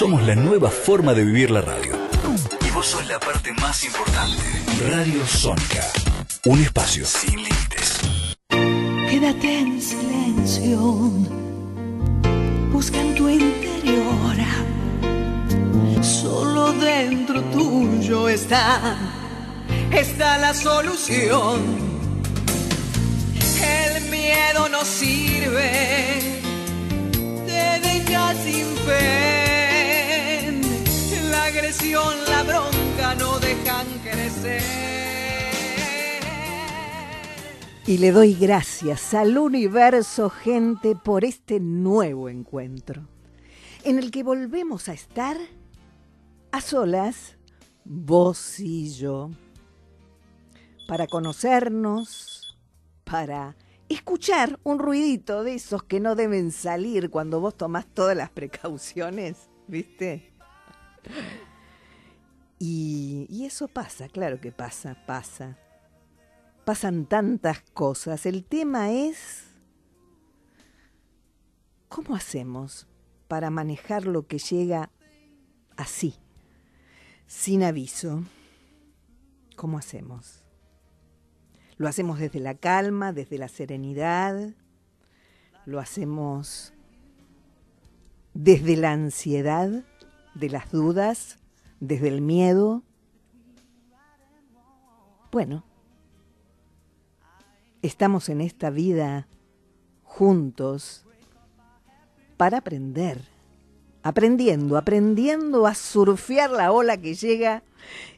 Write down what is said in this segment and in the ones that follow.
Somos la nueva forma de vivir la radio. Y vos sos la parte más importante. Radio Sónica. Un espacio sin límites. Quédate en silencio. Busca en tu interior. Solo dentro tuyo está, está la solución. El miedo no sirve, te deja sin fe. La bronca no dejan crecer. Y le doy gracias al universo, gente, por este nuevo encuentro, en el que volvemos a estar a solas, vos y yo, para conocernos, para escuchar un ruidito de esos que no deben salir cuando vos tomás todas las precauciones, ¿viste? Y, eso pasa, claro que pasa, pasa. Pasan tantas cosas. El tema es, ¿cómo hacemos para manejar lo que llega así? sin aviso. ¿Cómo hacemos? Lo hacemos desde la calma, desde la serenidad, lo hacemos desde la ansiedad, de las dudas, desde el miedo. Bueno, estamos en esta vida juntos para aprender aprendiendo, aprendiendo a surfear la ola que llega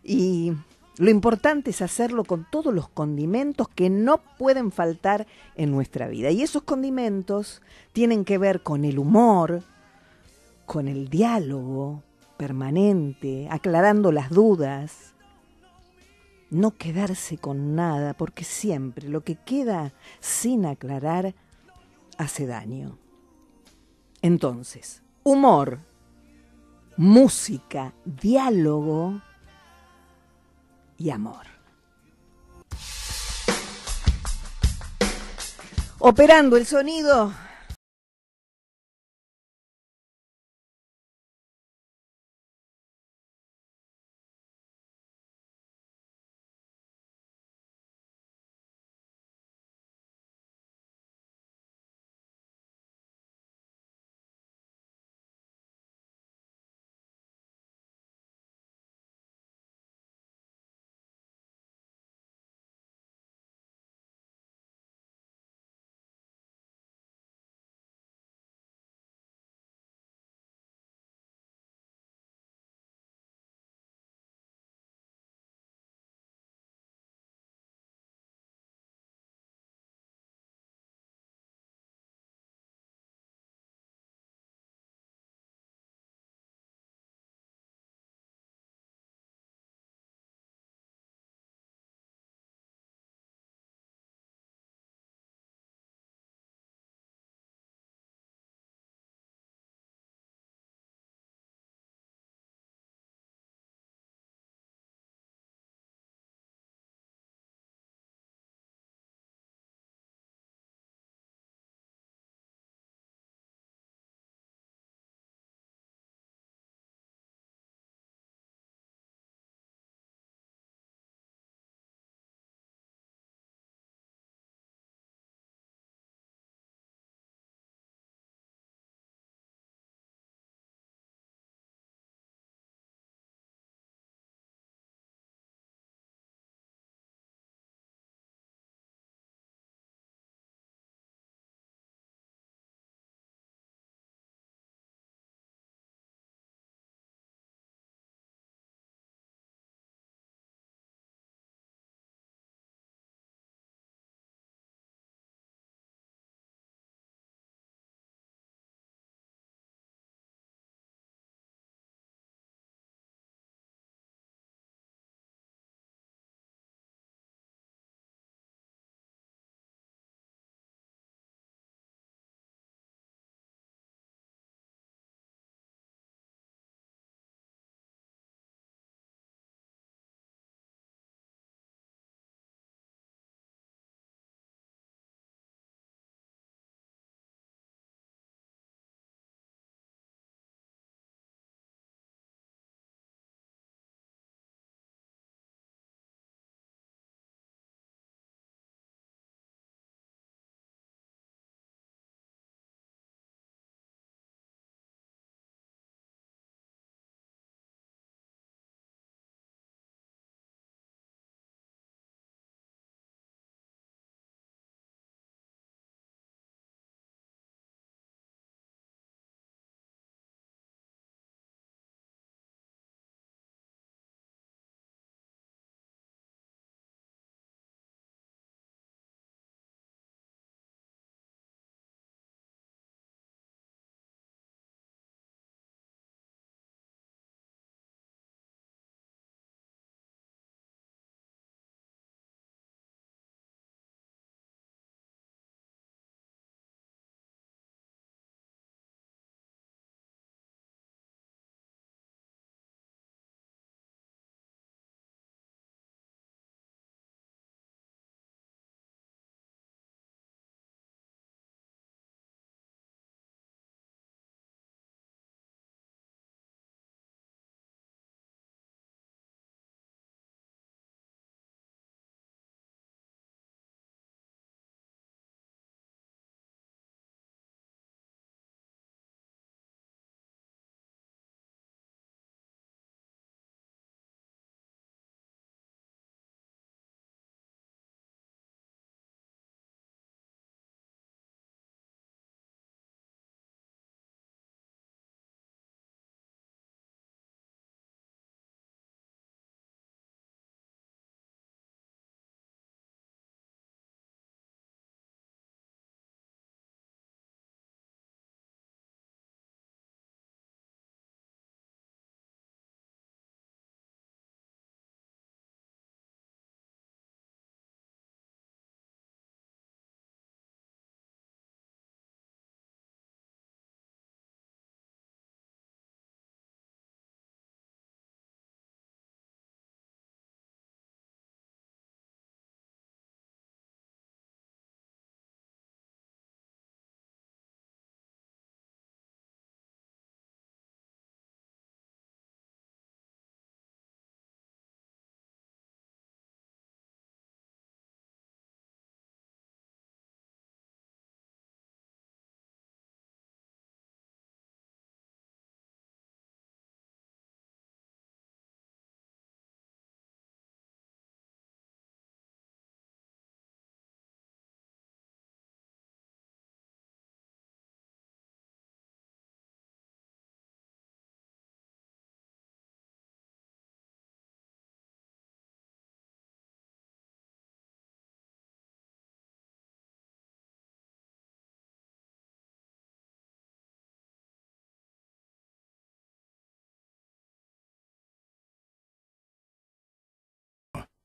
y lo importante es hacerlo con todos los condimentos que no pueden faltar en nuestra vida. Y esos condimentos tienen que ver con el humor, con el diálogo permanente, aclarando las dudas, no quedarse con nada, porque siempre lo que queda sin aclarar hace daño. Entonces, humor, música, diálogo y amor. Operando el sonido,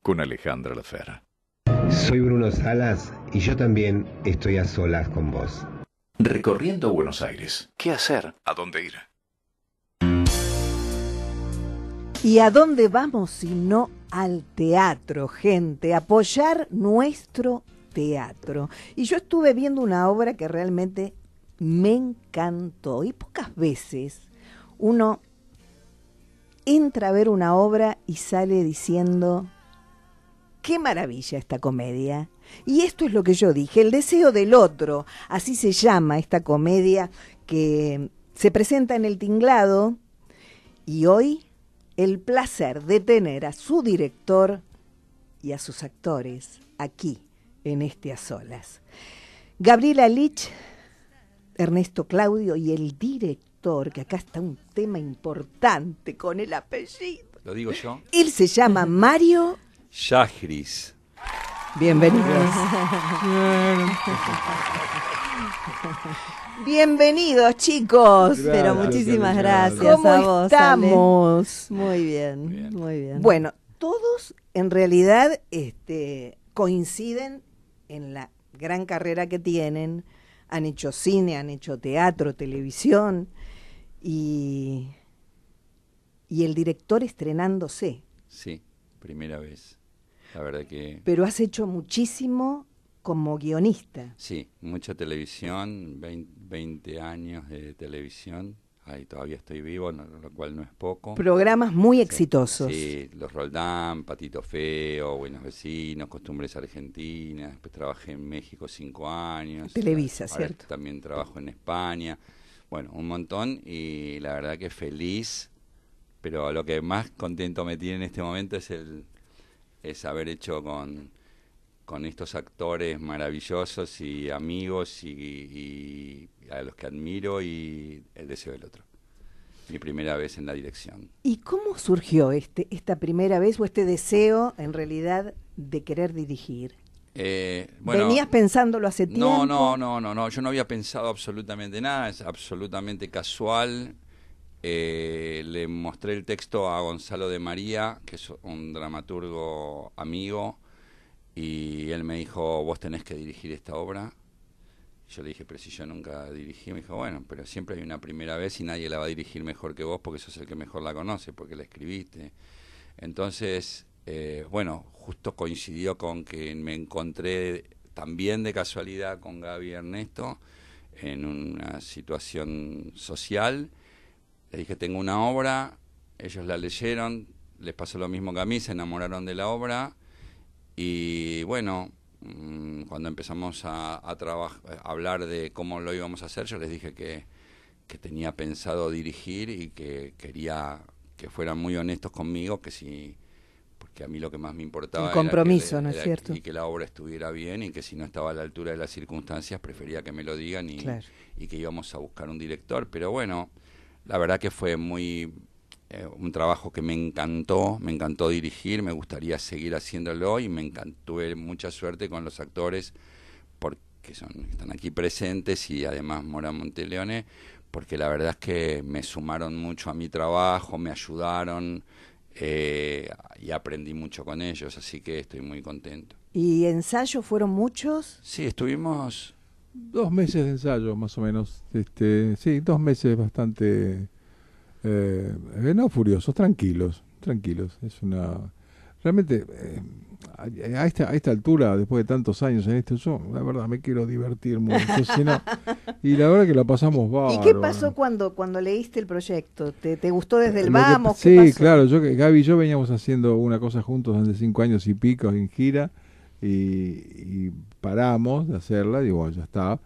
con Alejandra Lafera. Soy Bruno Salas y yo también estoy a solas con vos. Recorriendo Buenos Aires. ¿Qué hacer? ¿A dónde ir? ¿Y a dónde vamos si no al teatro, gente? Apoyar nuestro teatro. Y yo estuve viendo una obra que realmente me encantó. Y pocas veces uno entra a ver una obra y sale diciendo, qué maravilla esta comedia. Y esto es lo que yo dije, el deseo del otro, así se llama esta comedia que se presenta en el tinglado y hoy el placer de tener a su director y a sus actores aquí en este a solas. Gabriela Lich, Ernesto Claudio y el director, que acá está un tema importante con el apellido. Lo digo yo. Él se llama Mario Yajris. Bienvenidos. Bienvenidos, chicos. Pero muchísimas gracias, ¿Cómo a vos. estamos? Ale. Muy bien, Bien. muy bien. Bueno, todos en realidad este, coinciden en la gran carrera que tienen. Han hecho cine, han hecho teatro, televisión y, y el director estrenándose. Sí, primera vez. La verdad que Pero has hecho muchísimo como guionista. sí, mucha televisión, 20, 20 años de televisión. Ahí todavía estoy vivo, no- lo cual no es poco. Programas muy exitosos. Sí, Los Roldán, Patito Feo, Buenos Vecinos, Costumbres Argentinas. Después trabajé en México cinco años. Televisa, Ahora ¿cierto? También trabajo en España. Bueno, un montón y la verdad que feliz. Pero lo que más contento me tiene en este momento es el es haber hecho con, con estos actores maravillosos y amigos y, y a los que admiro y el deseo del otro. Mi primera vez en la dirección. ¿Y cómo surgió este, esta primera vez o este deseo en realidad de querer dirigir? Eh, bueno, ¿Venías pensándolo hace tiempo? no, no, no, no, no, yo no había pensado absolutamente nada, es absolutamente casual. Eh, le mostré el texto a Gonzalo de María, que es un dramaturgo amigo, y él me dijo, vos tenés que dirigir esta obra. Yo le dije, pero si yo nunca dirigí, me dijo, bueno, pero siempre hay una primera vez y nadie la va a dirigir mejor que vos porque sos el que mejor la conoce, porque la escribiste. Entonces, eh, bueno, justo coincidió con que me encontré también de casualidad con Gaby Ernesto en una situación social. Le dije, tengo una obra, ellos la leyeron, les pasó lo mismo que a mí, se enamoraron de la obra y bueno, mm, cuando empezamos a, a, a hablar de cómo lo íbamos a hacer, yo les dije que, que tenía pensado dirigir y que quería que fueran muy honestos conmigo, que si porque a mí lo que más me importaba El era que compromiso, le- ¿no es era- cierto? y que la obra estuviera bien y que si no estaba a la altura de las circunstancias prefería que me lo digan y, Claro. y que íbamos a buscar un director. Pero bueno, la verdad que fue muy eh, un trabajo que me encantó, me encantó dirigir, me gustaría seguir haciéndolo y me encantó, tuve mucha suerte con los actores porque son, están aquí presentes y además Mora Monteleone, porque la verdad es que me sumaron mucho a mi trabajo, me ayudaron eh, y aprendí mucho con ellos, así que estoy muy contento. ¿Y ensayos fueron muchos? Sí, estuvimos Dos meses de ensayo, más o menos. Este, sí, dos meses bastante, eh, no furiosos, tranquilos, tranquilos. Es una, realmente, eh, a, a esta, a esta altura, después de tantos años en esto, yo, la verdad, me quiero divertir mucho. si no- y la verdad que la pasamos bárbaro. ¿Y qué pasó cuando, cuando leíste el proyecto? ¿Te, te gustó desde el Lo que- vamos? sí, claro. Yo, que- Gaby y yo veníamos haciendo una cosa juntos hace cinco años y pico en gira y, y paramos de hacerla. Digo, bueno, ya está.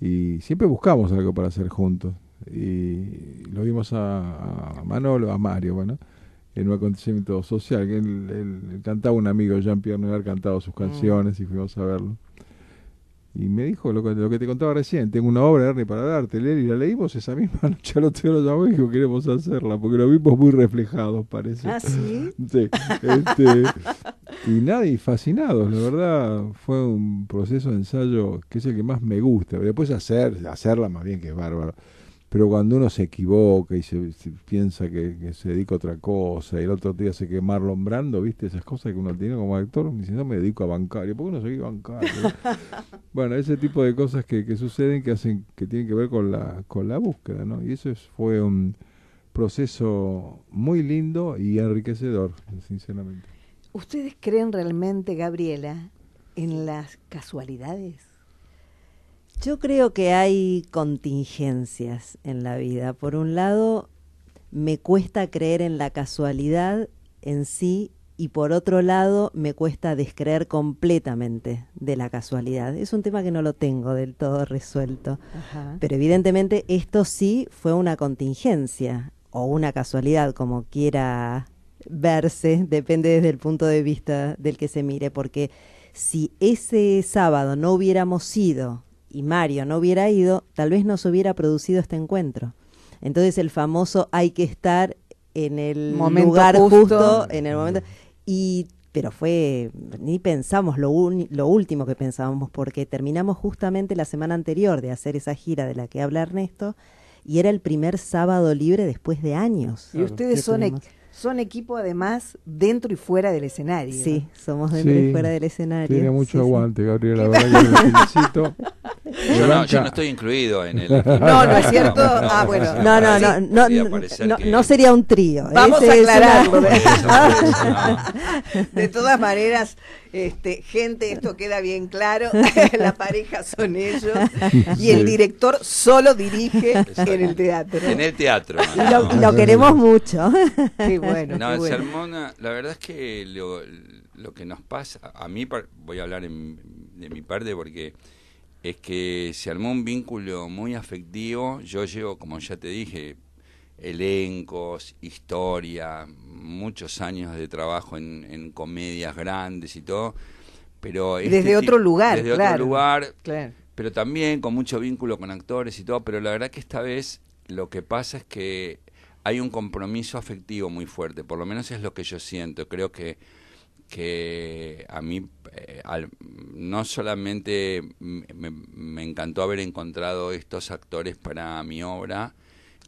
Y siempre buscamos algo para hacer juntos. Y lo vimos a, a Manolo, a Mario, bueno, en un acontecimiento social. Que él, él- él cantaba un amigo, Jean-Pierre Never, cantaba sus canciones y fuimos a verlo. Y me dijo lo que, lo que te contaba recién, tengo una obra Ernie para darte, leer y la leímos esa misma noche, al otro lo llamó y dijo queremos hacerla, porque lo vimos muy reflejados, parece. Ah, sí. Sí, este, y nada, y fascinados, la verdad, fue un proceso de ensayo que es el que más me gusta. Después hacer, hacerla más bien que es bárbaro. Pero cuando uno se equivoca y se, se piensa que, que se dedica a otra cosa y el otro día se quema Marlon Brando, ¿viste? Esas cosas que uno tiene como actor, me dice, no me dedico a bancario, ¿por qué no seguí bancario? bueno, ese tipo de cosas que, que suceden que hacen que tienen que ver con la con la búsqueda, ¿no? Y eso es- fue un proceso muy lindo y enriquecedor, sinceramente. ¿Ustedes creen realmente, Gabriela, en las casualidades? Yo creo que hay contingencias en la vida. Por un lado, me cuesta creer en la casualidad en sí y por otro lado, me cuesta descreer completamente de la casualidad. Es un tema que no lo tengo del todo resuelto. Ajá. Pero evidentemente esto sí fue una contingencia o una casualidad, como quiera verse, depende desde el punto de vista del que se mire, porque si ese sábado no hubiéramos ido y Mario no hubiera ido, tal vez no se hubiera producido este encuentro. Entonces el famoso hay que estar en el Momento lugar justo. justo, en el momento y pero fue ni pensamos lo, uni- lo último que pensábamos porque terminamos justamente la semana anterior de hacer esa gira de la que habla Ernesto y era el primer sábado libre después de años. Y ustedes son. Son equipo además dentro y fuera del escenario. Sí, somos dentro Sí, y fuera del escenario. Tiene mucho sí. aguante, Gabriela, la verdad que lo felicito. Yo no, yo no estoy incluido en el. No, no es cierto. Ah, bueno. No, no, no, no, no, no, que- no sería un trío. Vamos Ese a una- aclararlo. No. De todas maneras, este, gente, esto queda bien claro. la pareja son ellos. Y el director solo dirige en el teatro. En el teatro. Y lo, y no. lo queremos mucho. Qué bueno. No, qué bueno. ah, la verdad es que lo, lo que nos pasa, a mí voy a hablar en- de mi parte porque es que se armó un vínculo muy afectivo. Yo llevo, como ya te dije, elencos, historia, muchos años de trabajo en, en comedias grandes y todo. Pero este Desde ti- otro lugar, desde claro. otro lugar, Claro. pero también con mucho vínculo con actores y todo, pero la verdad que esta vez lo que pasa es que hay un compromiso afectivo muy fuerte, por lo menos es lo que yo siento, creo que que a mí eh, al- no solamente me, me encantó haber encontrado estos actores para mi obra,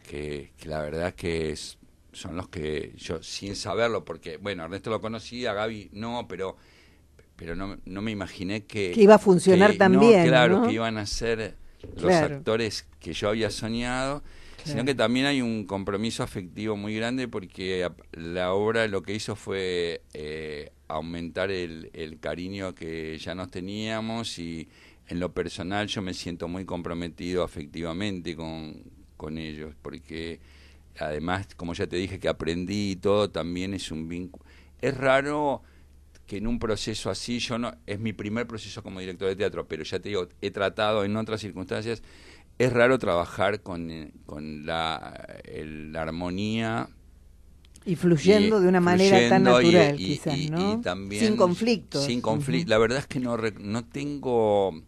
que, que la verdad que es- son los que yo sin saberlo, porque bueno, Ernesto lo conocía, Gaby no, pero pero no, no me imaginé que... Que iba a funcionar que- tan no, bien, Claro, ¿no? que iban a ser los Claro. actores que yo había soñado, sino que también hay un compromiso afectivo muy grande porque la obra lo que hizo fue eh, aumentar el, el cariño que ya nos teníamos y en lo personal yo me siento muy comprometido afectivamente con, con ellos porque además, como ya te dije, que aprendí y todo, también es un vínculo. Es raro que en un proceso así, yo no, es mi primer proceso como director de teatro, pero ya te digo, he tratado en otras circunstancias, es raro trabajar con, eh, con la, el- la armonía. Y fluyendo y- de una manera tan y- natural, y- quizás, ¿no? también Sin conflictos. Sin conflicto. La verdad es que no, no tengo,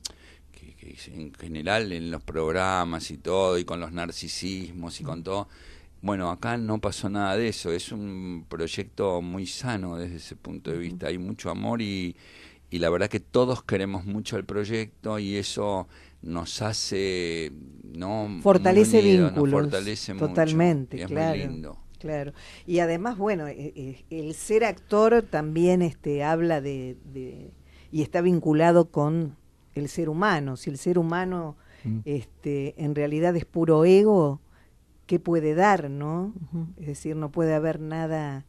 en general en los programas y todo, y con los narcisismos y con todo, bueno, acá no pasó nada de eso. Es un proyecto muy sano desde ese punto de vista. Hay mucho amor y, y la verdad que todos queremos mucho el proyecto y eso nos hace no Fortalece vínculos. fortalece mucho, totalmente, y es claro. muy lindo. Claro. Y además, bueno, eh, eh, el ser actor también este, habla de, de- y está vinculado con el ser humano. Si el ser humano Mm. este, en realidad es puro ego, ¿qué puede dar, no? Es decir, no puede haber nada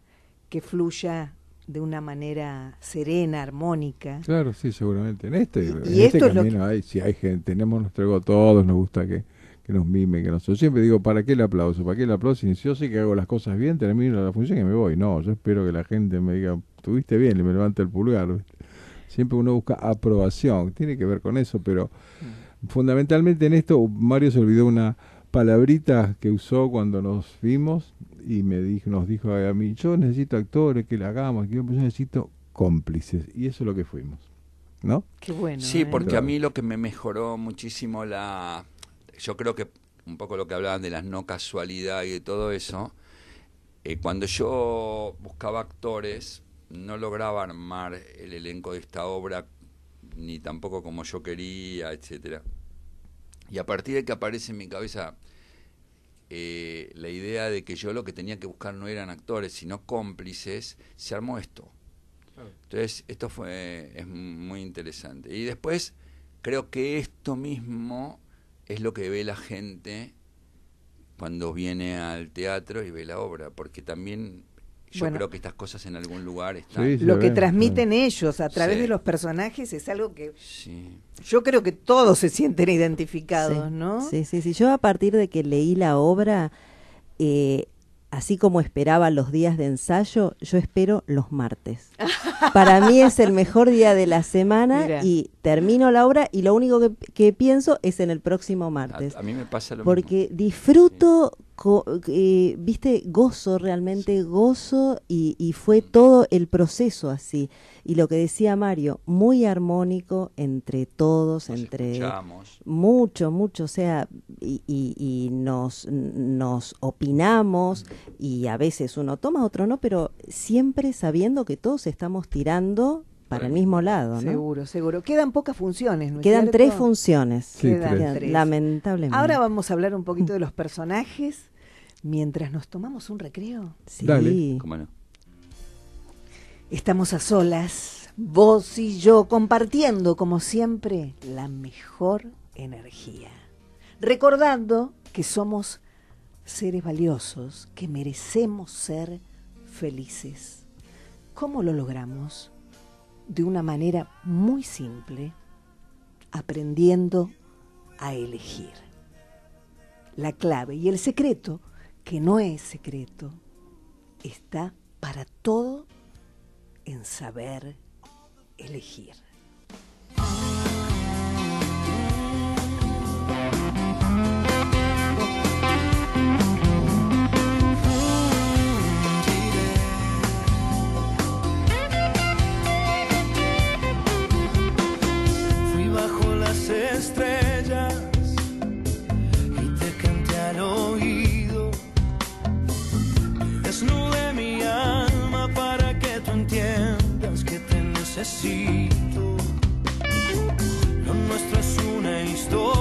que fluya de una manera serena, armónica. Claro, sí, seguramente. En este, Y- en y este esto es camino hay, si hay gente, tenemos nuestro ego todos, nos gusta que, que nos mimen, que nos... Yo siempre digo, ¿para qué el aplauso? ¿Para qué el aplauso? Si yo sé que hago las cosas bien, termino la función y me voy. No, yo espero que la gente me diga, tuviste bien, y me levanta el pulgar. ¿viste? Siempre uno busca aprobación, tiene que ver con eso, pero fundamentalmente en esto Mario se olvidó una palabrita que usó cuando nos vimos y me dijo, nos dijo a mí, yo necesito actores que la hagamos, que yo necesito cómplices. Y eso es lo que fuimos. ¿No? Qué bueno. Sí, ¿eh? porque a mí lo que me mejoró muchísimo la... Yo creo que un poco lo que hablaban de la no casualidad y de todo eso, eh, cuando yo buscaba actores, no lograba armar el elenco de esta obra, ni tampoco como yo quería, etcétera. Y a partir de que aparece en mi cabeza eh, la idea de que yo lo que tenía que buscar no eran actores, sino cómplices, se armó esto. Entonces, esto fue es muy interesante. Y después, creo que esto mismo es lo que ve la gente cuando viene al teatro y ve la obra, porque también yo Bueno. creo que estas cosas en algún lugar están. Sí, Lo que transmiten ellos a través Sí. de los personajes es algo que Sí. yo creo que todos se sienten identificados, Sí, ¿no? Sí, sí, sí. Yo a partir de que leí la obra, eh, así como esperaba los días de ensayo, yo espero los martes. Para mí es el mejor día de la semana Mira. y termino la obra y lo único que, que pienso es en el próximo A, martes. a mí me pasa lo Porque mismo. disfruto, co- eh, viste, gozo, realmente gozo y, y fue todo el proceso así. Y lo que decía Mario, muy armónico entre todos, Nos entre escuchamos. mucho, mucho, o sea, y, y- y nos, nos opinamos y a veces uno toma, otro no, pero siempre sabiendo que todos estamos tirando para el mismo lado, ¿no? Seguro, seguro. Quedan pocas funciones, ¿no Quedan cierto? tres funciones. Sí, Quedan tres. tres. Lamentablemente. Ahora vamos a hablar un poquito de los personajes mientras nos tomamos un recreo. Sí. Dale. ¿Cómo no? Estamos a solas, vos y yo, compartiendo, como siempre, la mejor energía. Recordando que somos seres valiosos, que merecemos ser felices. ¿Cómo lo logramos? De una manera muy simple, aprendiendo a elegir. La clave y el secreto, que no es secreto, está para todo en saber elegir. Necesito. Lo nuestro es una historia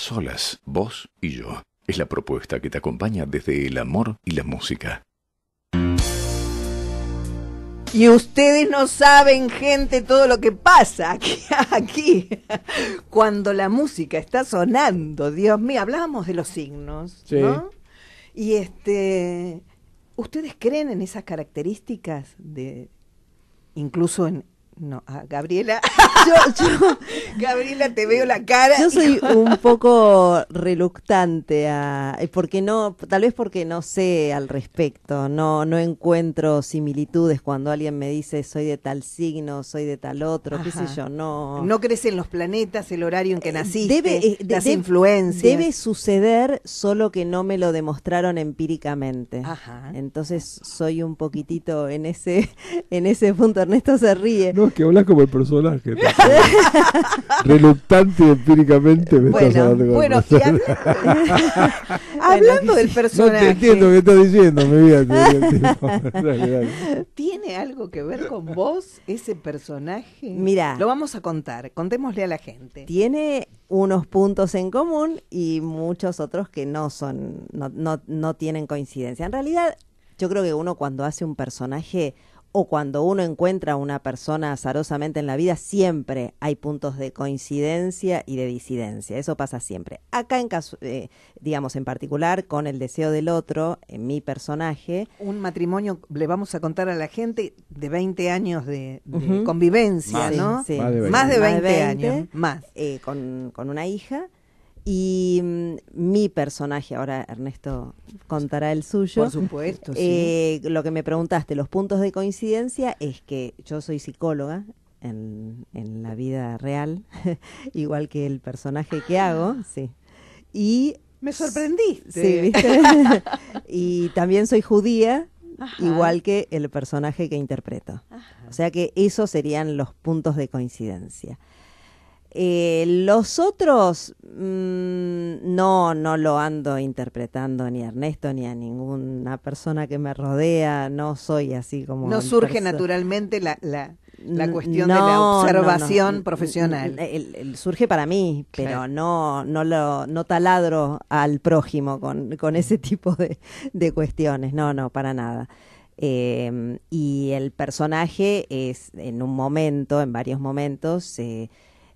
solas, vos y yo. Es la propuesta que te acompaña desde el amor y la música. Y ustedes no saben, gente, todo lo que pasa aquí, aquí. Cuando la música está sonando, Dios mío, hablábamos de los signos, Sí. ¿no? Y este, ¿ustedes creen en esas características de, incluso en, no, a Gabriela, Yo, yo, Gabriela, te veo la cara. yo soy un poco reluctante a, eh, porque no, tal vez porque no sé al respecto, no, no encuentro similitudes cuando alguien me dice soy de tal signo, soy de tal otro, qué sé yo, no. No crees en los planetas, el horario en que naciste, Debe, eh, de- las de- influencias. Debe suceder, solo que no me lo demostraron empíricamente. Ajá. Entonces soy un poquitito en ese, en ese punto. Ernesto se ríe. No, que hablas como el personaje. Reluctante y empíricamente me estás Bueno, hablando como el bueno, y personaje. hablando, hablando del No personaje. te entiendo qué estás diciendo, mi vida. te entiendo. Dale, dale. ¿Tiene algo que ver con vos, ese personaje? Mira. Lo vamos a contar, contémosle a la gente. Tiene unos puntos en común y muchos otros que no son, no, no, no tienen coincidencia. En realidad, yo creo que uno cuando hace un personaje o cuando uno encuentra a una persona azarosamente en la vida, siempre hay puntos de coincidencia y de disidencia. Eso pasa siempre. Acá, en caso, eh, digamos, en particular, con el deseo del otro, en mi personaje, Un matrimonio, le vamos a contar a la gente, de 20 años de, convivencia, Más. ¿no? Sí, sí. Más de 20. Más de Más 20, de años, 20. más. eh, con, con una hija. Y mm, mi personaje, ahora Ernesto contará el suyo. Por supuesto, sí. Eh, lo que me preguntaste, los puntos de coincidencia es que yo soy psicóloga en, en la vida real, igual que el personaje que hago, sí. Y Me sorprendiste. Sí, ¿viste? y también soy judía, Ajá. igual que el personaje que interpreto. O sea que esos serían los puntos de coincidencia. Eh, los otros, mm, no, no lo ando interpretando ni a Ernesto ni a ninguna persona que me rodea, no soy así como... No el surge naturalmente la, la, la cuestión de la no, no, observación no. profesional. El- el surge para mí, pero Claro. no, no lo, no taladro al prójimo con, con ese tipo de, de cuestiones. No, no, para nada. Eh, y el personaje es en un momento, en varios momentos, se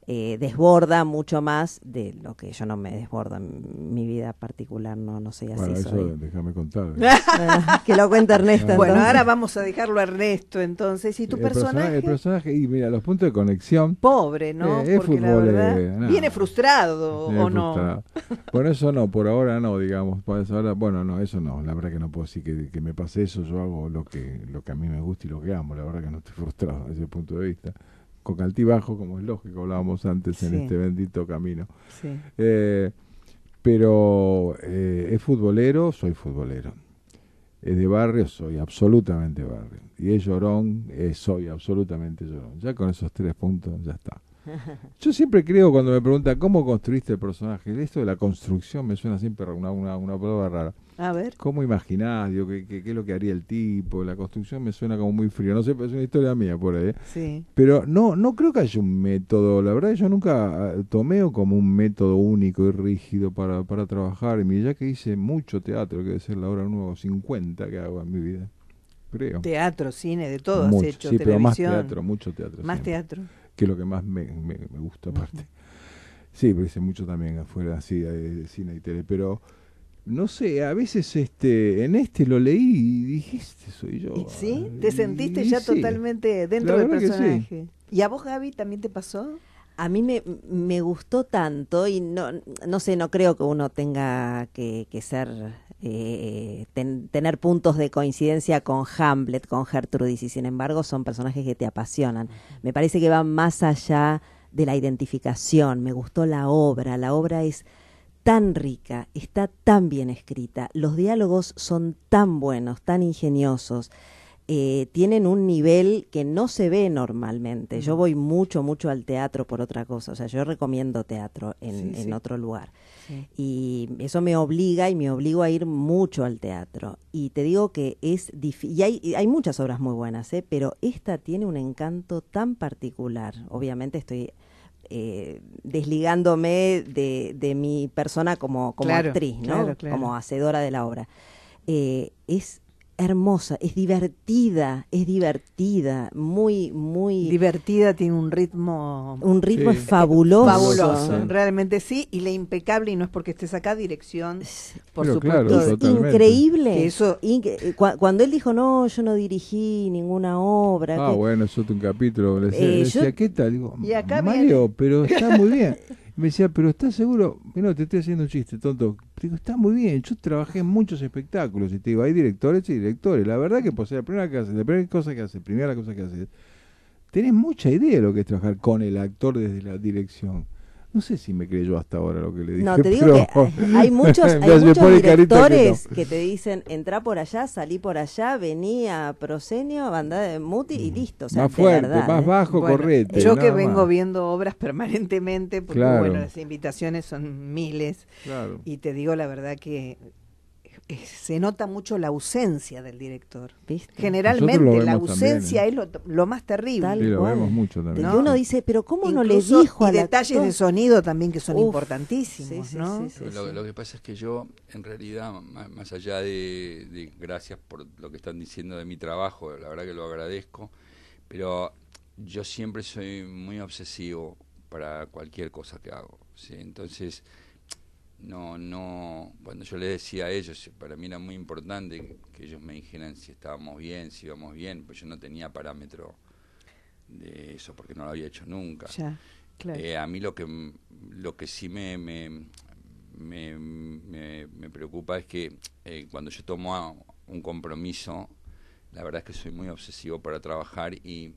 eh, desborda mucho más de lo que yo no me desbordo en mi vida particular, no, no soy así. Bueno, eso soy. déjame contar. Bueno, que lo cuenta Ernesto. Bueno, ahora vamos a dejarlo a Ernesto entonces. ¿Y tu el personaje? El personaje, y mira, los puntos de conexión. Pobre, ¿no? Eh, es Porque la fútbol, verdad, eh, no. viene frustrado o no. Por eso no, por ahora no, digamos. Por eso ahora, bueno, no, eso no. La verdad que no puedo decir que, que me pase eso. Yo hago lo que, lo que a mí me gusta y lo que amo. La verdad que no estoy frustrado desde ese punto de vista. Con altibajo, como es lógico, hablábamos antes en este bendito camino. Sí. Eh, pero eh, es futbolero, soy futbolero. Es de barrio, soy absolutamente barrio. Y es llorón, eh, soy absolutamente llorón. Ya con esos tres puntos ya está. Yo siempre creo cuando me preguntan cómo construiste el personaje, esto de la construcción me suena siempre una, una, una palabra rara. A ver. ¿Cómo imaginás? Digo, ¿qué, qué, es lo que haría el tipo? La construcción me suena como muy frío. No sé, pero es una historia mía por ahí. ¿eh? Sí. Pero no, no creo que haya un método. La verdad, yo nunca ah, tomé como un método único y rígido para, para trabajar. Y ya que hice mucho teatro, que debe ser la hora número 50 que hago en mi vida. Creo. Teatro, cine, de todo Mucho, has hecho. sí, pero más televisión. teatro, mucho teatro. Más siempre, teatro. Que es lo que más me, me, me gusta, aparte. Sí, pero hice mucho también afuera, así, de cine y tele. Pero no sé, a veces este en este lo leí y dije, este soy yo. ¿Y ¿Sí? ¿Te sentiste y ya sí. totalmente dentro del sí. personaje? ¿Y a vos, Gaby, también te pasó? A mí me, me gustó tanto y no, no sé, no creo que uno tenga que, que ser, eh, ten- tener puntos de coincidencia con Hamlet, con Gertrudis, y sin embargo son personajes que te apasionan. Me parece que van más allá de la identificación. Me gustó la obra, la obra es tan rica, está tan bien escrita, los diálogos son tan buenos, tan ingeniosos eh, tienen un nivel que no se ve normalmente. Yo voy mucho, mucho al teatro por otra cosa. O sea, yo recomiendo teatro en, Sí, en sí. otro lugar. Sí. Y eso me obliga y me obligo a ir mucho al teatro. Y te digo que es difícil. Y hay, y hay muchas obras muy buenas, ¿eh? pero esta tiene un encanto tan particular. Obviamente estoy eh, desligándome de, de mi persona como, como Claro, actriz, ¿no? claro, claro. Como hacedora de la obra. Eh, es hermosa, es divertida, es divertida, muy, muy... Divertida, tiene un ritmo un ritmo Sí. fabuloso. fabuloso, Sí. realmente sí, y la impecable, y no es porque estés acá, dirección, por Pero supuesto. claro, Es totalmente. increíble. Que eso- Inque- eh, cua- cuando él dijo, no, yo no dirigí ninguna obra. Ah, que- bueno, eso es un capítulo. Le decía, Eh, yo- ¿qué tal? Digo, Y acá Mario, pero está muy bien. Me decía, pero ¿estás seguro? Mira, te estoy haciendo un chiste, tonto. Digo, está muy bien. Yo trabajé en muchos espectáculos y te digo, hay directores y directores. La verdad que, pues, la primera, que hace, la primera cosa que hace, primera cosa que hace, tenés mucha idea de lo que es trabajar con el actor desde la dirección. No sé si me creyó hasta ahora lo que le dije. No, te digo pero- que hay muchos, hay muchos que directores no. que, te dicen, entrá por allá, salí por allá, vení a Prosenio, andá de Muti y listo. O sea, más fuerte, verdad, más ¿eh? bajo, Bueno, correte. yo que vengo más. viendo obras permanentemente, porque Claro. bueno, las invitaciones son miles, Claro. y te digo la verdad que se nota mucho la ausencia del director. Generalmente la también, ausencia ¿eh? es lo, lo más terrible. Tal Sí, lo cual. vemos mucho también. Y ¿no? uno dice, pero ¿cómo no le Incluso- dijo y al detalles actor? de sonido también que son Uf, importantísimos, sí, sí, ¿no? sí, sí. Lo, lo que pasa es que yo, en realidad, más allá de, de gracias por lo que están diciendo de mi trabajo, la verdad que lo agradezco, pero yo siempre soy muy obsesivo para cualquier cosa que hago. ¿sí? Entonces, no, no, cuando yo les decía a ellos, para mí era muy importante que, ellos me dijeran si estábamos bien, si íbamos bien, pues yo no tenía parámetro de eso porque no lo había hecho nunca. Ya, claro. Eh, a mí lo que lo que sí me me, me, me- me preocupa es que eh, cuando yo tomo a- un compromiso, la verdad es que soy muy obsesivo para trabajar y,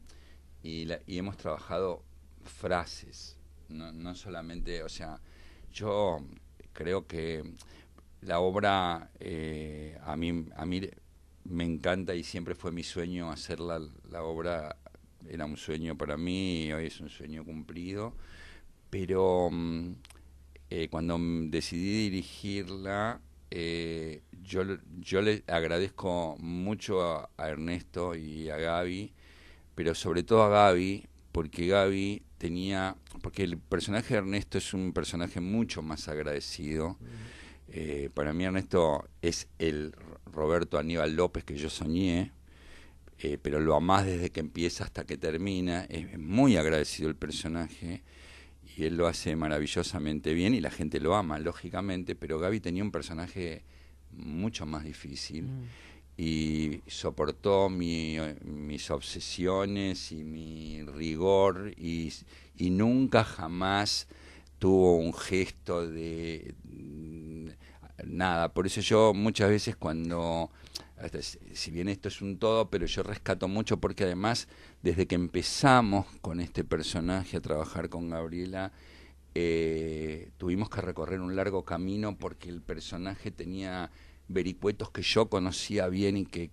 y, la- y hemos trabajado frases, no, no solamente, o sea, yo creo que la obra eh, a mí a mí me encanta y siempre fue mi sueño hacer la, obra. Era un sueño para mí y hoy es un sueño cumplido. Pero mm, eh, cuando decidí dirigirla eh, yo yo le agradezco mucho a, a Ernesto y a Gaby pero sobre todo a Gaby porque Gaby tenía porque el personaje de Ernesto es un personaje mucho más agradecido. Eh, para mí Ernesto es el Roberto Aníbal López que yo soñé, eh, pero lo amás desde que empieza hasta que termina. Es, es muy agradecido el personaje y él lo hace maravillosamente bien y la gente lo ama, lógicamente, pero Gaby tenía un personaje mucho más difícil y soportó mi, mis obsesiones y mi rigor y, y nunca jamás tuvo un gesto de mm, nada. Por eso yo muchas veces cuando, si bien esto es un todo, pero yo rescato mucho porque además desde que empezamos con este personaje a trabajar con Gabriela, eh, tuvimos que recorrer un largo camino porque el personaje tenía vericuetos que yo conocía bien y que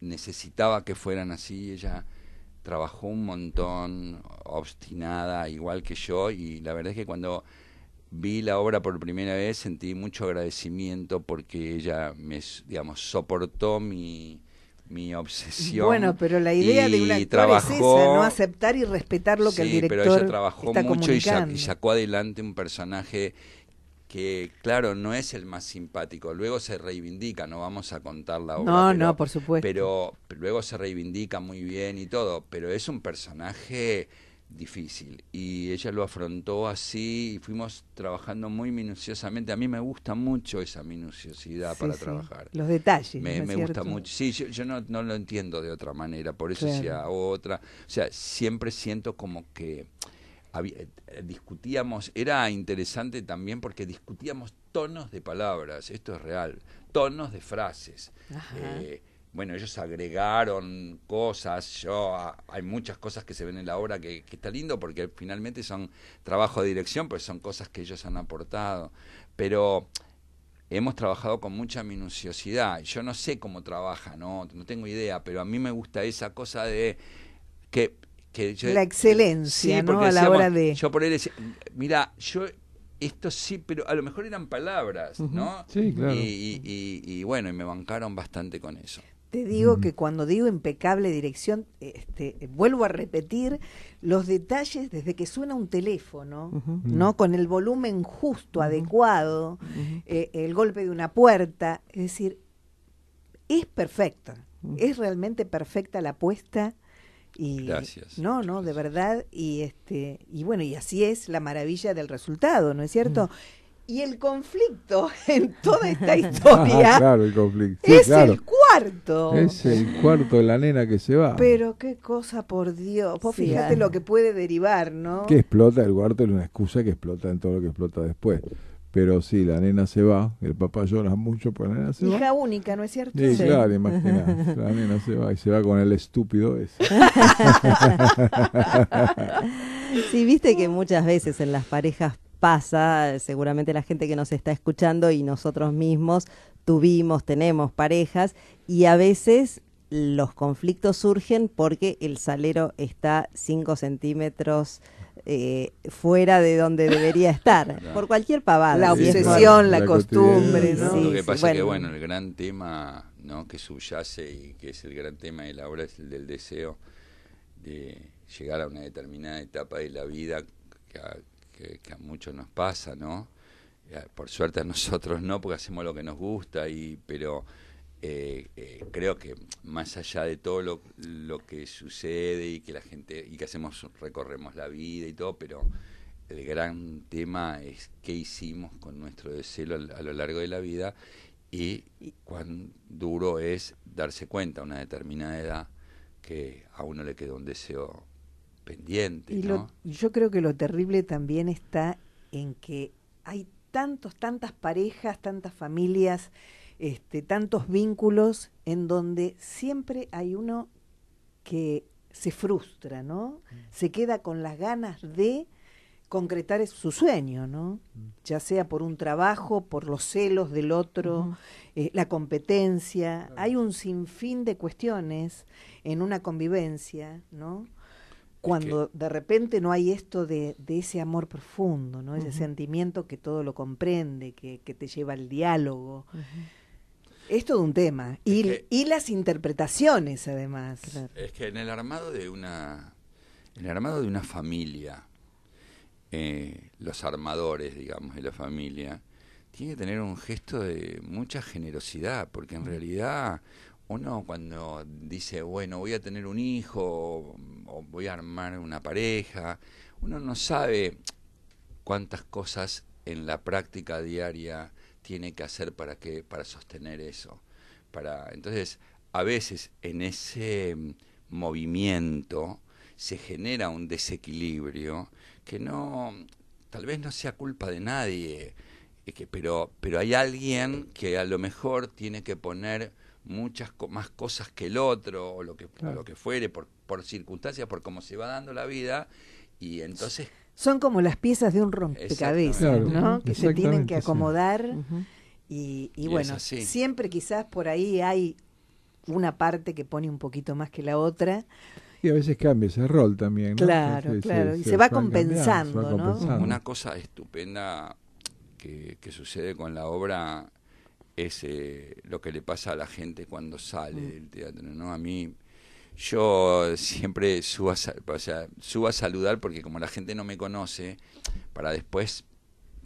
necesitaba que fueran así. Ella trabajó un montón, obstinada, igual que yo, y la verdad es que cuando vi la obra por primera vez sentí mucho agradecimiento porque ella me, digamos, soportó mi, mi obsesión. Bueno, pero la idea de un actor trabajó, es esa, no aceptar y respetar lo que el Sí, director pero ella trabajó está mucho y sacó adelante un personaje que, claro, no es el más simpático. Luego se reivindica, no vamos a contar la obra. No, pero- no, por supuesto. Pero luego se reivindica muy bien y todo. Pero es un personaje difícil y ella lo afrontó así y fuimos trabajando muy minuciosamente. A mí me gusta mucho esa minuciosidad Sí, para sí, trabajar. Los detalles. Me, ¿no es me gusta mucho. Sí, yo, yo no, no lo entiendo de otra manera, por eso Claro. decía otra. O sea, siempre siento como que había- eh, discutíamos, era interesante también porque discutíamos tonos de palabras, esto es real, tonos de frases. Eh, bueno, ellos agregaron cosas, yo hay muchas cosas que se ven en la obra que, que está lindo porque finalmente son trabajo de dirección, pues son cosas que ellos han aportado. Pero hemos trabajado con mucha minuciosidad. Yo no sé cómo trabaja, no, no tengo idea, pero a mí me gusta esa cosa de que, que yo- La excelencia, ¿no? A la decíamos, hora de- Yo por él decía, mira, yo esto sí, pero a lo mejor eran palabras, ¿no? Sí, claro. Y, y- y- y bueno, y me bancaron bastante con eso. te digo que cuando digo impecable dirección, este, vuelvo a repetir los detalles desde que suena un teléfono. ¿no? Con el volumen justo, adecuado, eh, el golpe de una puerta, es decir, es perfecta, es realmente perfecta la apuesta y Gracias. no, no, de verdad y este y bueno, y así es la maravilla del resultado, ¿no es cierto? Y el conflicto en toda esta historia Ah, claro, el conflicto. Sí, es claro. el cuarto. Es el cuarto de la nena que se va. Pero qué cosa, por Dios. Vos Sí, fíjate lo que puede derivar, ¿no? Que explota el cuarto es una excusa que explota en todo lo que explota después. Pero sí, la nena se va, el papá llora mucho, pues la nena se va. Hija única, ¿no es cierto? Sí, Sí. claro, imagínate. La nena se va y se va con el estúpido ese. Sí, viste que muchas veces en las parejas pasa, seguramente la gente que nos está escuchando y nosotros mismos tuvimos, tenemos parejas y a veces los conflictos surgen porque el salero está 5 centímetros eh, fuera de donde debería estar, por cualquier pavada. La obsesión, la, La costumbre. ¿no? Sí, Lo que sí, pasa es que, bueno. bueno, el gran tema ¿no? que subyace y que es el gran tema de la obra es el del deseo de llegar a una determinada etapa de la vida que a, que- que a muchos nos pasa, ¿no? Eh, Por suerte a nosotros no, porque hacemos lo que nos gusta, y pero eh, eh, creo que más allá de todo lo, lo que sucede y que la gente y que hacemos recorremos la vida y todo, pero el gran tema es qué hicimos con nuestro deseo a, a lo largo de la vida y cuán duro es darse cuenta a una determinada edad que a uno le quedó un deseo pendiente, Y ¿no? lo- yo creo que lo terrible también está en que hay tantos, tantas parejas, tantas familias, este, tantos vínculos en donde siempre hay uno que se frustra, ¿no? Se queda con las ganas de concretar su sueño, ¿no? Ya sea por un trabajo, por los celos del otro, eh, la competencia, hay un sinfín de cuestiones en una convivencia, ¿no? Cuando de repente no hay esto de, de ese amor profundo, ¿no? Ese sentimiento que todo lo comprende, que, que te lleva al diálogo. Es todo un tema. Y, que- y las interpretaciones, además. Es que en el armado de una, en el armado de una familia, eh, los armadores, digamos, de la familia, tiene que tener un gesto de mucha generosidad, porque en realidad uno cuando dice, bueno, voy a tener un hijo o, o voy a armar una pareja, uno no sabe cuántas cosas en la práctica diaria tiene que hacer para que para sostener eso para entonces a veces en ese mm, movimiento se genera un desequilibrio que no tal vez no sea culpa de nadie que, pero pero hay alguien que a lo mejor tiene que poner muchas co- más cosas que el otro o lo que Claro. lo que fuere por por circunstancias por cómo se va dando la vida y entonces Son como las piezas de un rompecabezas, Claro, ¿no? Que se tienen que sí. acomodar. Y, y bueno, siempre quizás por ahí hay una parte que pone un poquito más que la otra. Y a veces cambia ese rol también. ¿no? Claro, sí, claro, y se va cambiando, compensando, se va ¿no? compensando. Una cosa estupenda que, que sucede con la obra es eh, lo que le pasa a la gente cuando sale del teatro, ¿no? A mí, yo siempre subo a, o sea, subo a saludar porque como la gente no me conoce, para después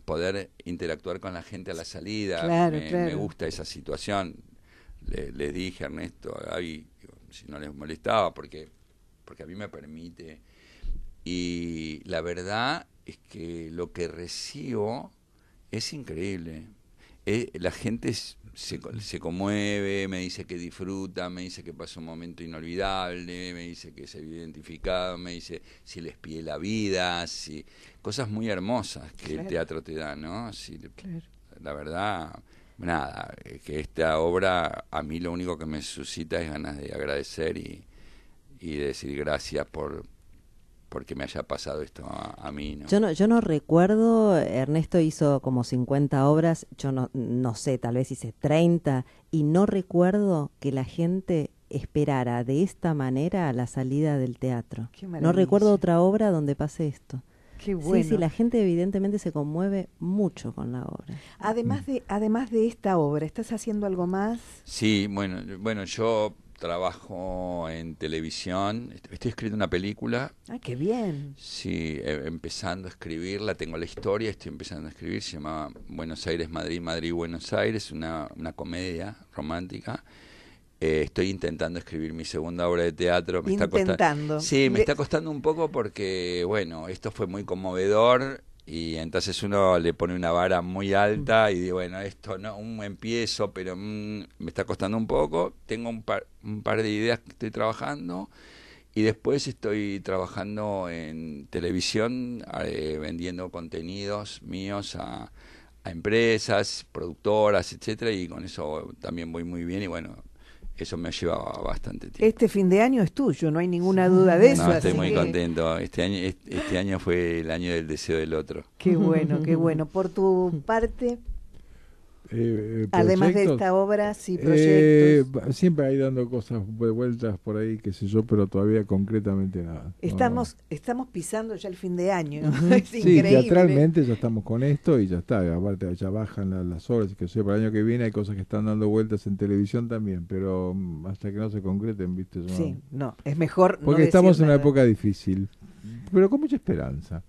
poder interactuar con la gente a la salida, Claro, me, claro. me gusta esa situación. Le, le dije a Ernesto, a Gaby, si no les molestaba, porque, porque a mí me permite y la verdad es que lo que recibo es increíble. Eh, la gente s- se, se conmueve, me dice que disfruta, me dice que pasó un momento inolvidable, me dice que se vio identificado, me dice si les pide la vida, si, cosas muy hermosas que el teatro te da, ¿no? Si, Claro. la verdad, nada, que esta obra a mí lo único que me suscita es ganas de agradecer y, y de decir gracias por porque me haya pasado esto a, a mí, ¿no? Yo no, yo no recuerdo, Ernesto hizo como 50 obras, yo no, no sé, tal vez hice 30, y no recuerdo que la gente esperara de esta manera a la salida del teatro. Qué No recuerdo otra obra donde pase esto. Qué bueno. Sí, sí, la gente evidentemente se conmueve mucho con la obra. Además de, además de esta obra, ¿estás haciendo algo más? Sí, bueno, bueno, yo trabajo en televisión, est- estoy escribiendo una película, Ah, qué bien. sí, eh, empezando a escribirla, tengo la historia, estoy empezando a escribir, se llama Buenos Aires, Madrid, Madrid, Buenos Aires, una, una comedia romántica. Eh, estoy intentando escribir mi segunda obra de teatro. Me está Intentando. costando. Sí, me Le- está costando un poco porque, bueno, esto fue muy conmovedor y entonces uno le pone una vara muy alta y dice, bueno, esto no, un empiezo, pero mm, me está costando un poco. Tengo un par, un par de ideas que estoy trabajando y después estoy trabajando en televisión eh, vendiendo contenidos míos a, a empresas, productoras, etcétera y con eso también voy muy bien y bueno, eso me llevaba bastante tiempo. Este fin de año es tuyo, no hay ninguna duda de eso. No, estoy así muy que- contento. Este año, este, este año fue el año del deseo del otro. Qué bueno, qué bueno. Por tu parte, Eh, eh, además de esta obra, sí, eh, proyectos. va- siempre hay dando cosas de vueltas por ahí, qué sé yo, pero todavía concretamente nada. No, Estamos, estamos pisando ya el fin de año. no. es Sí, increíble. teatralmente ya estamos con esto y ya está. Aparte, ya bajan la- las obras, y que sé, para el año que viene hay cosas que están dando vueltas en televisión también, pero mm, hasta que no se concreten, viste. yo no- Sí, no, es mejor. no Porque decir estamos en una época difícil, pero con mucha esperanza.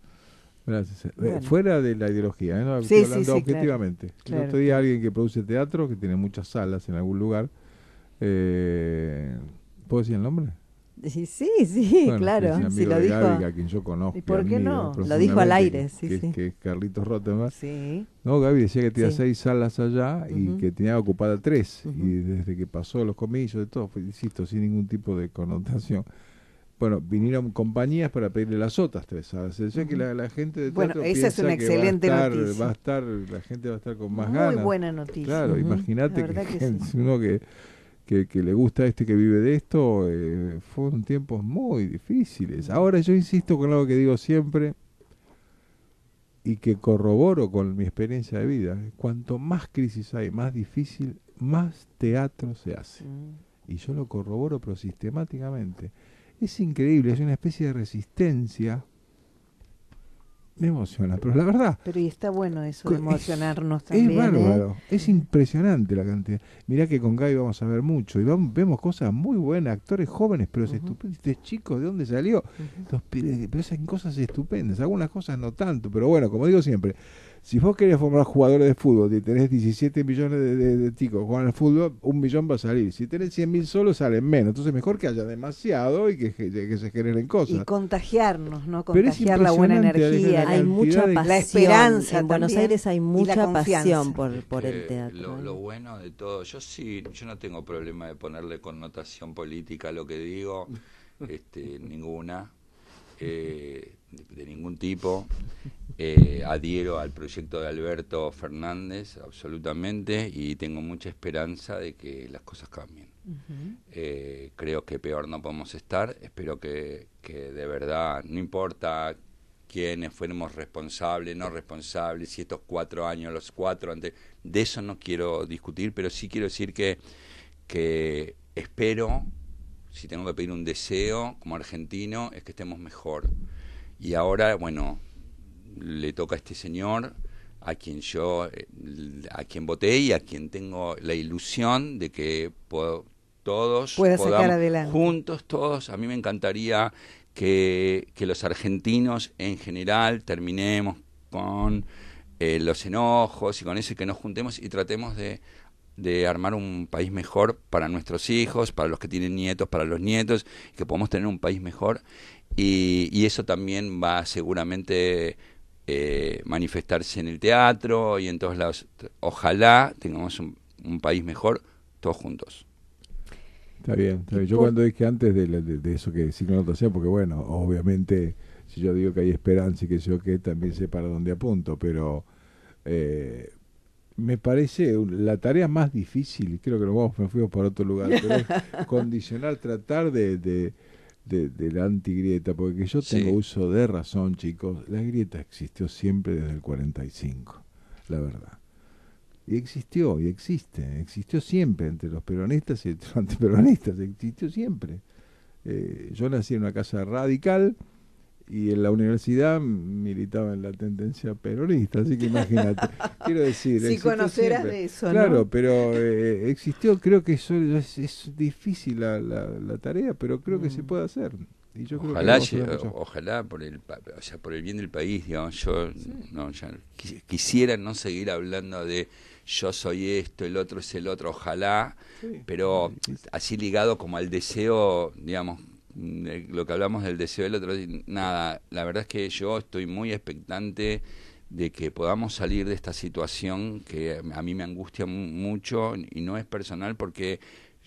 Gracias. Eh, Bueno. Fuera de la ideología, ¿eh? No, Sí, sí, hablando sí, claro. objetivamente. Claro, El otro día alguien que produce teatro, que tiene muchas salas en algún lugar, eh, ¿puedo decir el nombre? Sí, sí, sí, Bueno, claro. es Si lo dijo. Gaby, a quien yo conozco. ¿Y por qué no? Lo dijo al aire, sí, que, sí. que es Carlitos Rottenberg. Sí. No, Gaby decía que tenía Sí. seis salas allá y que tenía ocupada tres. Y desde que pasó los comillos, de todo, fue, insisto, sin ningún tipo de connotación. Bueno, vinieron compañías para pedirle las otras tres decía que la, la gente de Bueno, teatro esa es piensa una que va a estar- noticia. Va a estar, la gente va a estar con más Muy ganas. buena noticia. Claro, imagínate que, que sí. uno que, que, que le gusta este que vive de esto, eh, fueron tiempos muy difíciles. Ahora yo insisto con algo que digo siempre y que corroboro con mi experiencia de vida. Cuanto más crisis hay, más difícil, más teatro se hace. Mm. Y yo lo corroboro, pero sistemáticamente. Es increíble, es una especie de resistencia. Me emociona, pero la verdad, Pero y está bueno eso de Es- emocionarnos también. es ¿eh? bárbaro, es impresionante la cantidad. Mirá que con Gaby vamos a ver mucho y vamos, vemos cosas muy buenas, actores jóvenes, pero es estupendo. Este chico, ¿de dónde salió? Los pibes- pero hacen cosas estupendas, algunas cosas no tanto, pero bueno, como digo siempre, si vos querés formar jugadores de fútbol y tenés 17 millones de, de- de chicos jugando al fútbol, un millón va a salir. Si tenés 100 mil solos, salen menos. Entonces, mejor que haya demasiado y que, que- que se generen cosas. Y contagiarnos, ¿no? Contagiar la buena energía. Alejandra, Hay mucha pasión. La esperanza En Buenos también, Aires hay la mucha confianza. pasión por, por Que el teatro. Lo, ¿eh? lo bueno de todo, yo sí, yo no tengo problema de ponerle connotación política a lo que digo, este, ninguna, eh, de, de ningún tipo. Eh, adhiero al proyecto de Alberto Fernández, absolutamente, y tengo mucha esperanza de que las cosas cambien. Eh, creo que peor no podemos estar. Espero que, que de verdad, no importa quiénes fuéramos responsables, no responsables, si estos cuatro años, los cuatro antes, de eso no quiero discutir, pero sí quiero decir que, que espero, si tengo que pedir un deseo como argentino, es que estemos mejor. Y ahora, bueno, le toca a este señor a quien yo eh, a quien voté y a quien tengo la ilusión de que po- todos Pueda sacar podamos adelante. juntos todos a mí me encantaría que, que los argentinos en general terminemos con eh, los enojos y con eso y que nos juntemos y tratemos de, de armar un país mejor para nuestros hijos, para los que tienen nietos, para los nietos, y que podamos tener un país mejor. Y, y eso también va seguramente eh, manifestarse en el teatro y en todos lados. Ojalá tengamos un, un país mejor todos juntos. Está bien, está bien. Yo por- cuando dije antes de, la- de- de eso que sí que no hacía, porque bueno, obviamente, si yo digo que hay esperanza y que yo que también sé para dónde apunto, pero eh, me parece la tarea más difícil, creo que nos vamos, nos fuimos para otro lugar, pero es condicionar, tratar de, de, de, de la antigrieta, porque yo Sí. tengo uso de razón, chicos, la grieta existió siempre desde el 45, la verdad. Y existió, y existe, existió siempre entre los peronistas y entre los antiperonistas, existió siempre. Eh, yo nací en una casa radical y en la universidad militaba en la tendencia peronista, así que imagínate. Quiero decir, Si siempre. de eso, ¿no? Claro, pero eh, existió, creo que eso es, es difícil la, la, la tarea, pero creo que se puede hacer. Y yo creo que Ojalá, ojalá por el, o sea, por el bien del país, digamos, yo no, ya quis- quisiera no seguir hablando de yo soy esto, el otro es el otro, ojalá, Sí. pero Sí. así ligado como al deseo, digamos, lo que hablamos del deseo del otro, nada, la verdad es que yo estoy muy expectante de que podamos salir de esta situación que a mí me angustia mu- mucho y no es personal porque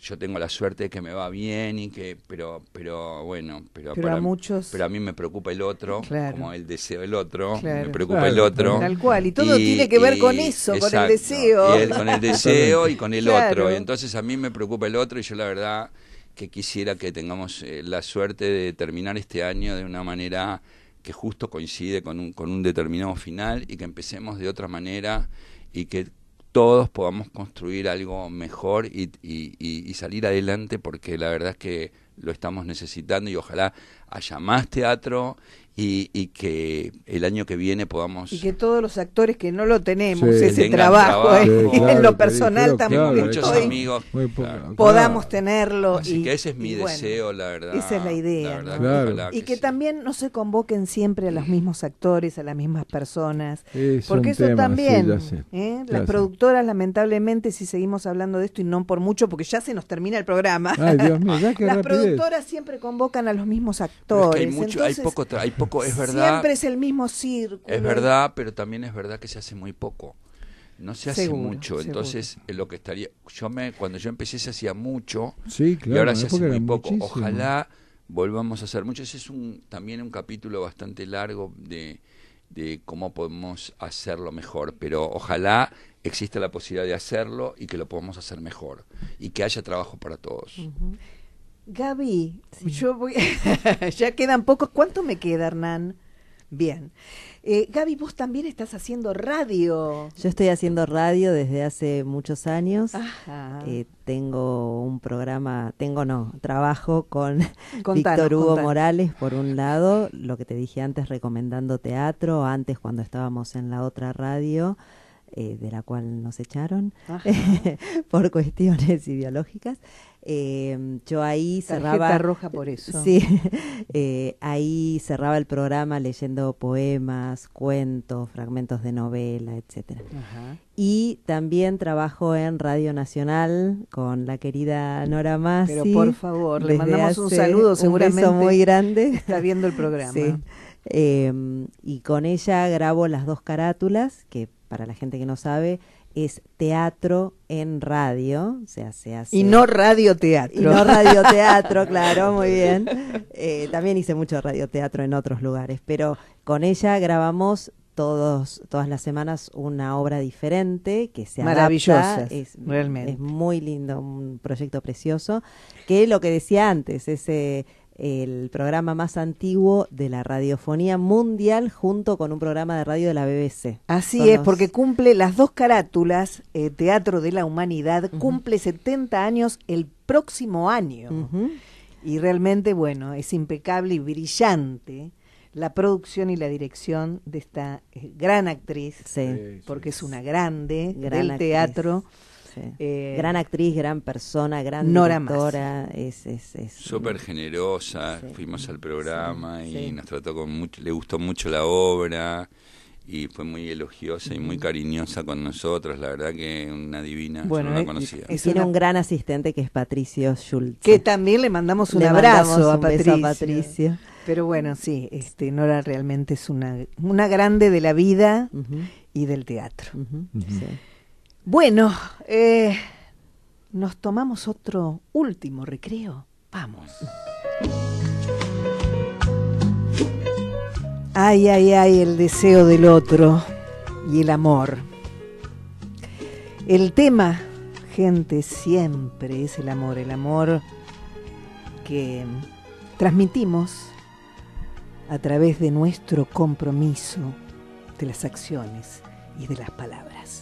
yo tengo la suerte de que me va bien y que pero pero bueno pero, Pero a muchos- pero a mí me preocupa el otro Claro. como el deseo del otro Claro. me preocupa Claro, el otro Tal cual, y todo tiene que ver con eso, con el deseo. y el- con el deseo y con el Claro. otro y entonces a mí me preocupa el otro y yo la verdad que quisiera que tengamos eh, la suerte de terminar este año de una manera que justo coincide con un, con un determinado final y que empecemos de otra manera y que todos podamos construir algo mejor y, y- salir adelante porque la verdad es que lo estamos necesitando y ojalá haya más teatro y, y que el año que viene podamos Y que todos los actores que no lo tenemos, Sí. ese trabajo, eh, en lo personal también claro, muchos estoy- amigos claro. podamos tenerlo. Así y, que ese es mi y bueno, deseo, la verdad. esa es la idea, La verdad ¿no? que Claro. ojalá Y que sí. también no se convoquen siempre a los mismos actores, a las mismas personas. Es Porque eso tema, también, sí. ¿eh? Las productoras lamentablemente, si seguimos hablando de esto y no por mucho, porque ya se nos termina el programa, Ay, Dios mío, ya que las rapidez. productoras siempre convocan a los mismos es actores. que hay mucho, entonces, hay poco, es verdad. Siempre es el mismo círculo. Es verdad, pero también es verdad que se hace muy poco. No se hace Seguro, mucho, seguro. entonces eh, lo que estaría, yo me, cuando yo empecé se hacía mucho Sí, claro. y ahora se hace muy poco. muchísimo. Ojalá volvamos a hacer mucho. Ese es un, también un capítulo bastante largo de, de cómo podemos hacerlo mejor, pero ojalá exista la posibilidad de hacerlo y que lo podamos hacer mejor y que haya trabajo para todos. Gaby, yo voy. ya quedan pocos. ¿Cuánto me queda, Hernán? Bien. Eh, Gaby, vos también estás haciendo radio. Yo estoy haciendo radio desde hace muchos años. Ajá. Eh, tengo un programa, tengo no, trabajo con Contanos, Víctor Hugo contanos. Morales por un lado, lo que te dije antes recomendando teatro, antes cuando estábamos en la otra radio, eh, de la cual nos echaron por cuestiones ideológicas. Eh, yo ahí Tarjeta cerraba roja por eso. Sí, eh, ahí cerraba el programa leyendo poemas, cuentos, fragmentos de novela, etcétera. Y también trabajo en Radio Nacional con la querida Nora Massi. Pero por favor, le mandamos un saludo, seguramente. Un beso muy grande. Está viendo el programa. Sí. Eh, y con ella grabo las dos carátulas, que para la gente que no sabe, es teatro en radio, o sea, se hace... Y no radioteatro. Y no radioteatro, claro, muy bien. Eh, también hice mucho radioteatro en otros lugares, pero con ella grabamos todos, todas las semanas una obra diferente que se adapta. Maravillosas, es, realmente. Es muy lindo, un proyecto precioso, que lo que decía antes, es eh, el programa más antiguo de la radiofonía mundial junto con un programa de radio de la BBC. Así Son es, los- porque cumple las dos carátulas, eh, Teatro de la Humanidad, cumple 70 años el próximo año. Y realmente, bueno, es impecable y brillante la producción y la dirección de esta eh, gran actriz. Sí, porque es una grande Gran del actriz. teatro. Sí. Eh, gran actriz, gran persona, gran Nora directora. Es, es, es Súper generosa, Sí. fuimos al programa Sí, y sí. nos trató con mucho, le gustó mucho la obra y fue muy elogiosa y muy cariñosa con nosotros, la verdad que una divina, Bueno, yo no eh, la conocía. Y Es tiene una- un gran asistente que es Patricio Schultz. Que también le mandamos un Le abrazo mandamos a un beso Patricia. a Patricio. Pero bueno, sí, este, Nora realmente es una, una grande de la vida y del teatro. sí. Bueno, eh, nos tomamos otro último recreo. Vamos. Ay, ay, ay, el deseo del otro y el amor. El tema, gente, siempre es el amor, el amor que transmitimos a través de nuestro compromiso, de las acciones y de las palabras.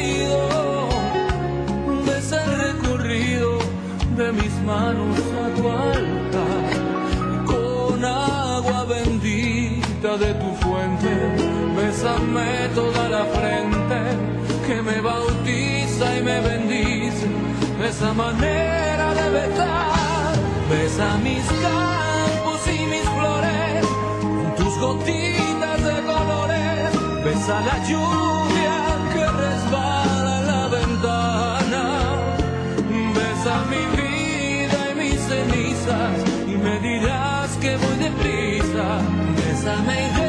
de mis manos a tu altar con agua bendita de tu fuente, bésame toda la frente que me bautiza y me bendice, esa manera de besar, besa mis campos y mis flores, con tus gotitas de colores, besa la lluvia Bésame y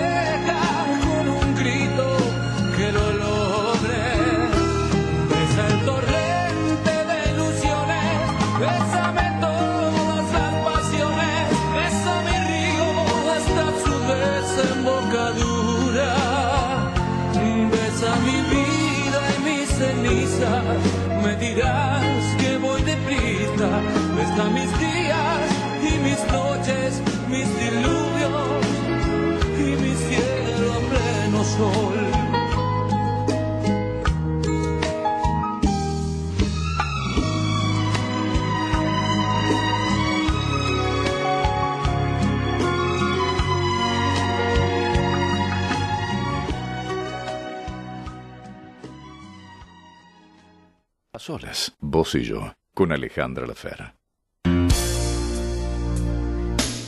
solas, vos y yo, con Alejandra Lafera.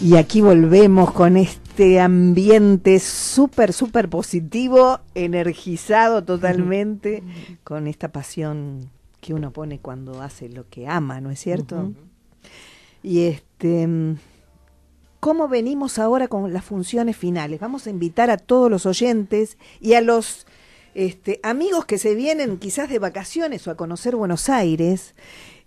Y aquí volvemos con este ambiente súper, súper positivo, energizado totalmente, con esta pasión que uno pone cuando hace lo que ama, ¿no es cierto? Y este, mm, ¿cómo venimos ahora con las funciones finales? Vamos a invitar a todos los oyentes y a los este, amigos que se vienen quizás de vacaciones o a conocer Buenos Aires.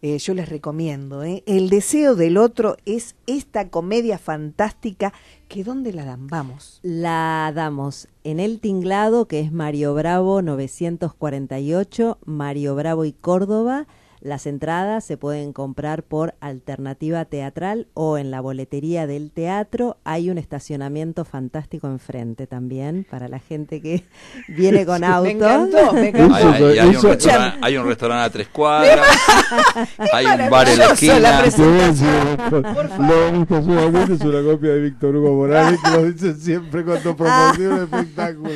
eh, yo les recomiendo. ¿eh? El deseo del otro es esta comedia fantástica que ¿dónde la dan? Vamos. La damos en El Tinglado, que es Mario Bravo 948, Mario Bravo y Córdoba. Las entradas se pueden comprar por alternativa teatral o en la boletería del teatro. Hay un estacionamiento fantástico enfrente también para la gente que viene con auto. Me encantó, me encantó. Hay, hay- hay un restaurante, hay un restaurante a tres cuadras, hay un bar en la esquina. Lo único solamente es una copia de Víctor Hugo Morales que lo dice siempre cuando promociona un espectáculo.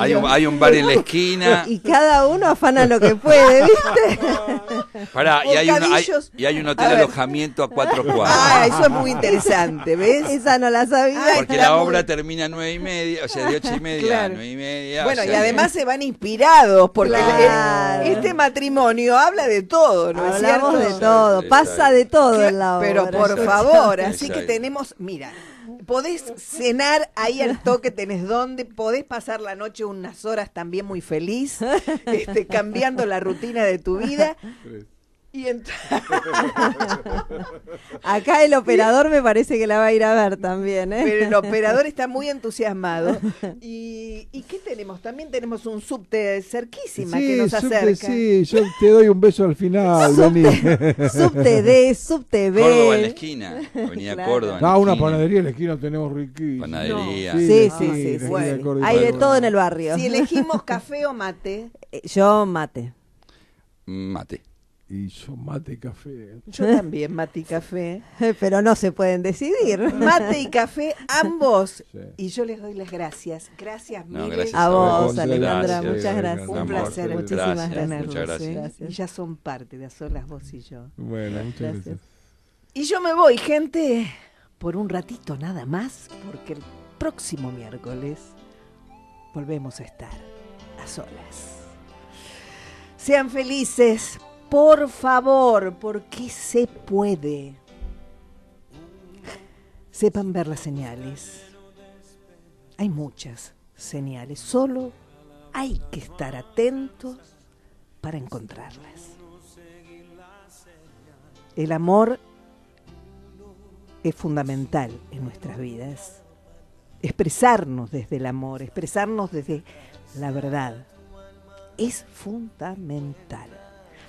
Hay un, hay un bar en la esquina. Y cada uno afana lo que puede, ¿viste? Pará, y hay, un, hay, Bocadillos. y hay un hotel de alojamiento a cuatro Ah, cuadras. eso es muy interesante, ¿ves? Esa no la sabía. Ay, Porque la muy- obra termina a nueve y media, o sea, de ocho y media Claro. a nueve y media. Bueno, y sea además se van inspirados, porque Claro. el- este matrimonio habla de todo, ¿no es Hablamos cierto? de todo, pasa de todo en la obra. Pero por favor, así que tenemos, mira, podés cenar ahí al toque, tenés dónde, podés pasar la noche unas horas también muy feliz, este, cambiando la rutina de tu vida. Y Acá el operador me parece que la va a ir a ver también, ¿eh? Pero el operador está muy entusiasmado. ¿Y, ¿y qué tenemos? También tenemos un subte cerquísima que nos subte, acerca. sí, yo te doy un beso al final, vení. Subte D, subte B. Córdoba en la esquina, Avenida Claro. Córdoba. en la Ah, una esquina. panadería en la esquina tenemos riquísimo. Panadería. Sí, la sí, sí, sí, sí. Córdoba. Hay de todo en el barrio. Si elegimos café o mate, Eh, Yo mate. Mate. Y yo mate y café. yo también mate y café. Pero no se pueden decidir. Mate y café, ambos. Sí. Y yo les doy las gracias. Gracias, No, miles. gracias A vos, Alejandra, gracias, muchas gracias. Un amor, placer, muchísimas gracias, gracias. Muchas gracias. Gracias. Y ya son parte de a solas vos y yo. Bueno, muchas Gracias. gracias. Y yo me voy, gente, por un ratito nada más, porque el próximo miércoles volvemos a estar a solas. Sean felices, por favor, porque se puede. Sepan ver las señales. Hay muchas señales, solo hay que estar atentos para encontrarlas. El amor es fundamental en nuestras vidas expresarnos desde el amor, expresarnos desde la verdad. Es fundamental.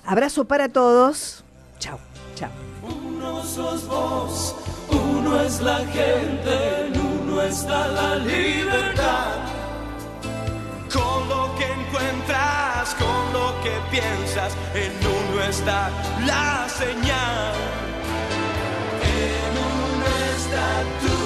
Abrazo para todos. Chao, chao. Uno sos vos, uno es la gente, en uno está la libertad. Con lo que encuentras, con lo que piensas, en uno está la señal. En uno está tu